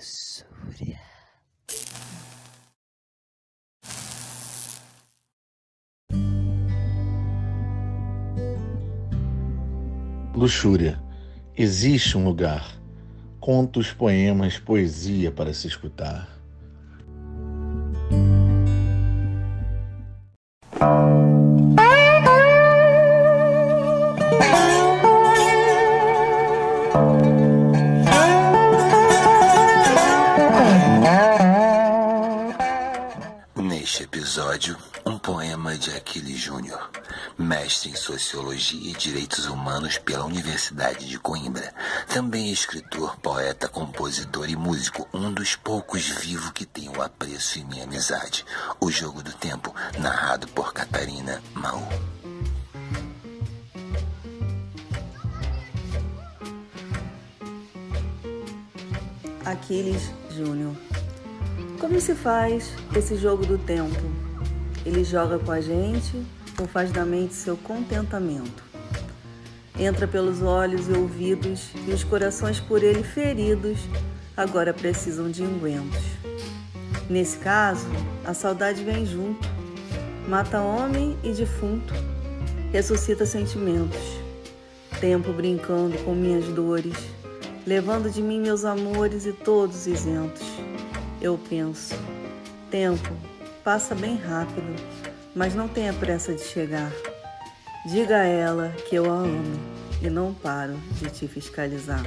Luxúria. Luxúria. Existe um lugar. Contos, poemas, poesia para se escutar. Neste episódio, um poema de Aquiles Júnior, mestre em Sociologia e Direitos Humanos pela Universidade de Coimbra. Também escritor, poeta, compositor e músico, um dos poucos vivos que tem o apreço e minha amizade. O Jogo do Tempo, narrado por Catarina Maú. Aquiles Júnior. Como se faz esse jogo do tempo? Ele joga com a gente ou faz da mente seu contentamento? Entra pelos olhos e ouvidos e os corações por ele feridos agora precisam de engüentos. Nesse caso, a saudade vem junto, mata homem e defunto, ressuscita sentimentos. Tempo brincando com minhas dores, levando de mim meus amores e todos isentos. Eu penso, tempo passa bem rápido, mas não tenha pressa de chegar. Diga a ela que eu a amo e não paro de te fiscalizar.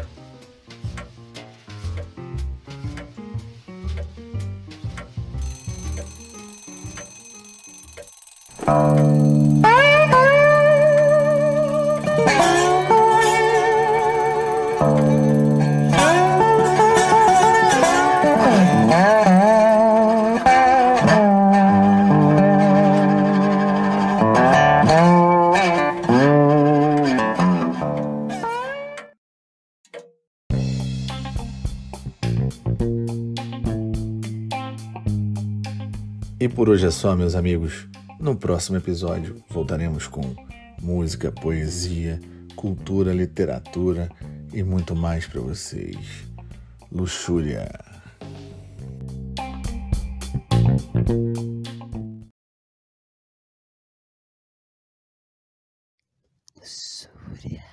E por hoje é só, meus amigos. No próximo episódio voltaremos com música, poesia, cultura, literatura e muito mais para vocês. Luxúria. Luxúria.